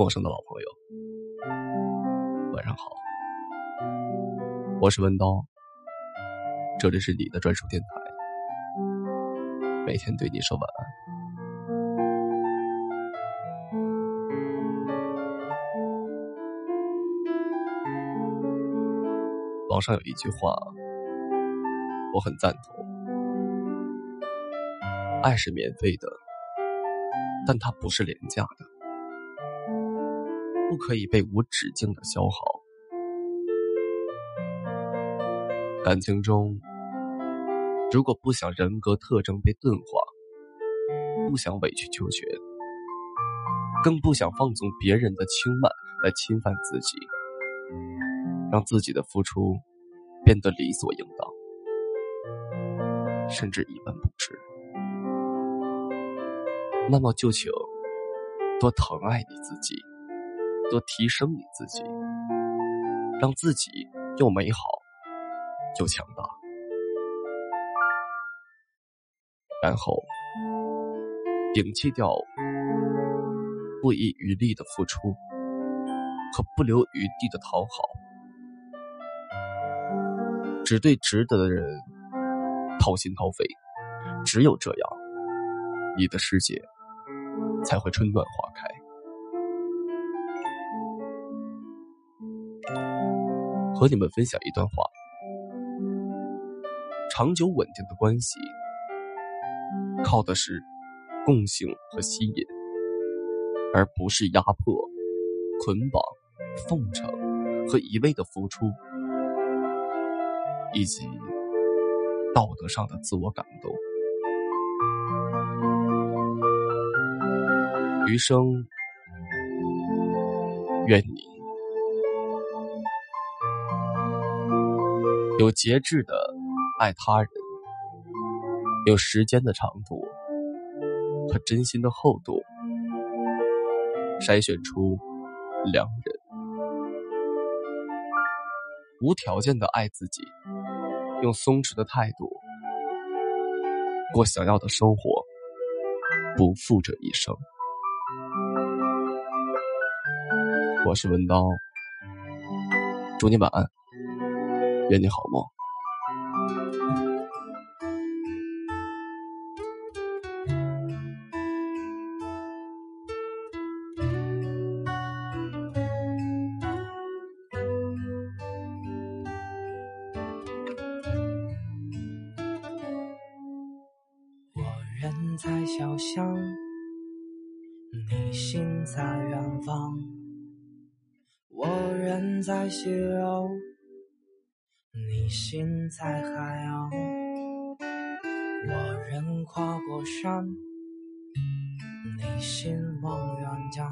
陌生的老朋友，晚上好，我是文刀，这里是你的专属电台，每天对你说晚安。网上有一句话，我很赞同：爱是免费的，但它不是廉价的。不可以被无止境的消耗。感情中，如果不想人格特征被钝化，不想委曲求全，更不想放纵别人的轻慢来侵犯自己，让自己的付出变得理所应当，甚至一文不值，那么就请多疼爱你自己。多提升你自己，让自己又美好又强大，然后摒弃掉不遗余力的付出和不留余地的讨好，只对值得的人掏心掏肺。只有这样，你的世界才会春暖花开。和你们分享一段话：长久稳定的关系，靠的是共性和吸引，而不是压迫、捆绑、奉承和一味的付出，以及道德上的自我感动。余生，愿你。有节制的爱他人，有时间的长度和真心的厚度，筛选出良人，无条件的爱自己，用松弛的态度过想要的生活，不负这一生。我是文刀，祝你晚安。愿你好梦。我人在小巷，你心在远方。我人在西楼。你心在海洋，我人跨过山，你心望远江。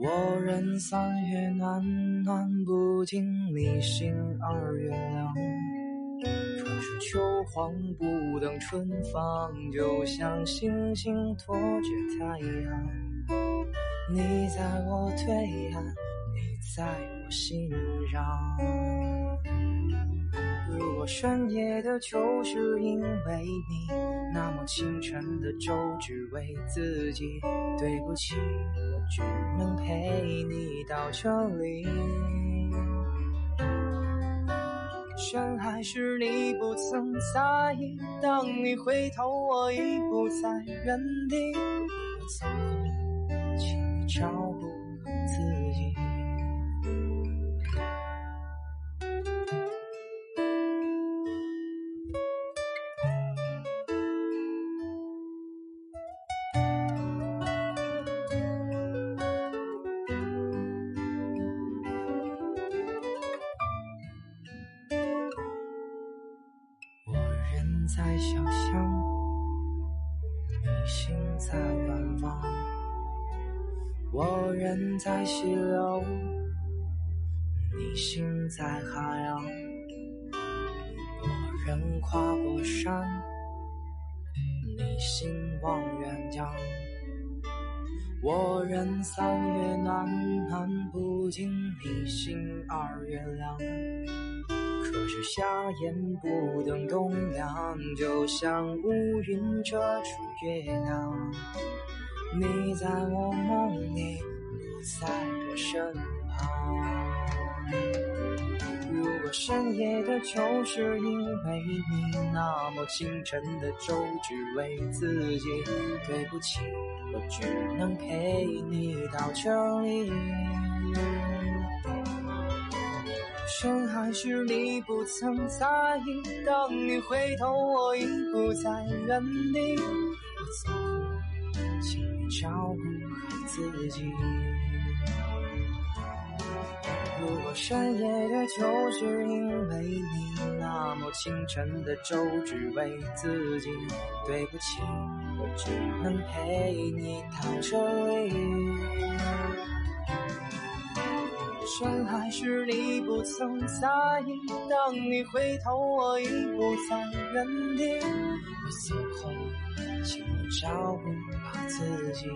我人三月暖暖不听，你心二月凉。可是秋黄不等春放，就像星星托着太阳。你在我对岸，你在我心上。如果深夜的就是因为你，那么清晨的粥只为自己。对不起，我只能陪你到这里。深爱时你不曾在意，当你回头，我已不在原地。我曾和请你照顾好自己。在小巷，你心在远方。我人在西楼，你心在海洋。我人跨过山，你心望远江。我人三月暖暖不尽，你心二月凉。是夏夜不等冬凉，就像乌云遮住月亮。你在我梦里，不在我身旁。如果深夜的酒是因为你，那么清晨的粥只为自己。对不起，我只能陪你到这里。深海时你不曾在意，当你回头，我已不在原地。我走后，请你照顾好自己。如果深夜的酒是因为你，那么清晨的粥只为自己。对不起，我只能陪你到这里。深爱时你不曾在意，当你回头，我已不在原地。我走后，请你照顾好自己。